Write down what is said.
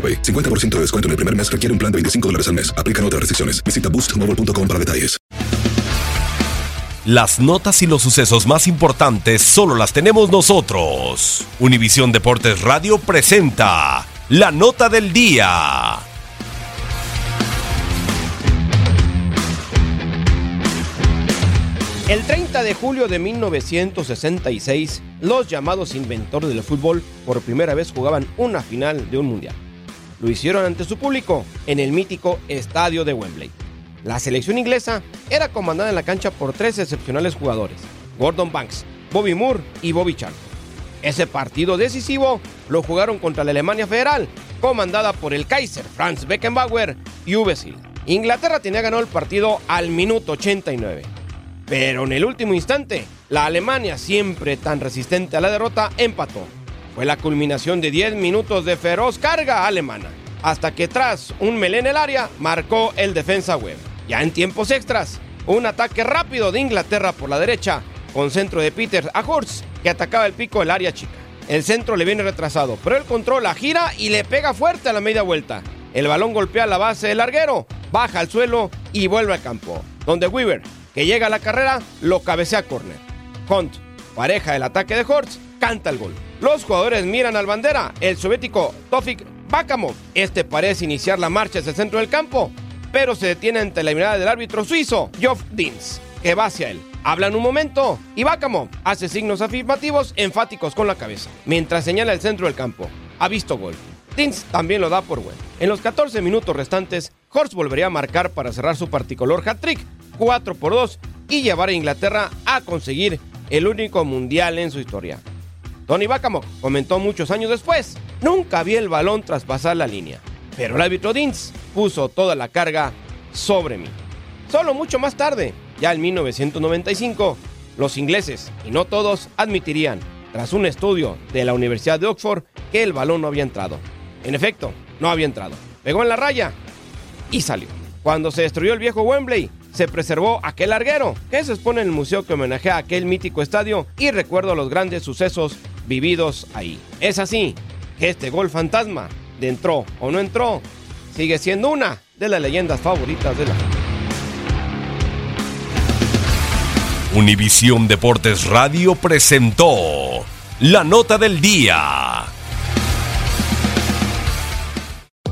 AroPay. 50% de descuento en el primer mes requiere un plan de 25 dólares al mes. Aplican otras restricciones. Visita boostmobile.com para detalles. Las notas y los sucesos más importantes solo las tenemos nosotros. Univisión Deportes Radio presenta la nota del día. El 30 de julio de 1966, los llamados inventores del fútbol por primera vez jugaban una final de un mundial. Lo hicieron ante su público en el mítico estadio de Wembley. La selección inglesa era comandada en la cancha por tres excepcionales jugadores, Gordon Banks, Bobby Moore y Bobby Charlton. Ese partido decisivo lo jugaron contra la Alemania Federal, comandada por el Kaiser Franz Beckenbauer y Uwe. Inglaterra tenía ganado el partido al minuto 89. Pero en el último instante, la Alemania, siempre tan resistente a la derrota, empató. Fue la culminación de 10 minutos de feroz carga alemana, hasta que tras un melé en el área, marcó el defensa web. Ya en tiempos extras, un ataque rápido de Inglaterra por la derecha, con centro de Peter a Horst, que atacaba el pico del área chica. El centro le viene retrasado, pero el control la gira y le pega fuerte a la media vuelta. El balón golpea la base del larguero, baja al suelo y vuelve al campo, donde Weaver que llega a la carrera, lo cabecea a córner. Hunt, pareja del ataque de Hortz, canta el gol. Los jugadores miran al bandera, el soviético Tofik Bakamov. Este parece iniciar la marcha hacia el centro del campo, pero se detiene ante la mirada del árbitro suizo, Joff Dins, que va hacia él. Hablan un momento y Bakamov hace signos afirmativos enfáticos con la cabeza, mientras señala el centro del campo. Ha visto gol. Dins también lo da por bueno. En los 14 minutos restantes, Horst volvería a marcar para cerrar su particolor hat-trick, 4 por 2 y llevar a Inglaterra a conseguir el único mundial en su historia. Tony Bacamo comentó muchos años después, nunca vi el balón traspasar la línea, pero el árbitro Dins puso toda la carga sobre mí. Solo mucho más tarde, ya en 1995, los ingleses, y no todos, admitirían, tras un estudio de la Universidad de Oxford, que el balón no había entrado. En efecto, no había entrado. Pegó en la raya y salió. Cuando se destruyó el viejo Wembley, se preservó aquel larguero que se expone en el museo que homenajea aquel mítico estadio y recuerdo los grandes sucesos vividos ahí. Es así que este gol fantasma, de entró o no entró, sigue siendo una de las leyendas favoritas de la Univisión Deportes Radio presentó la nota del día.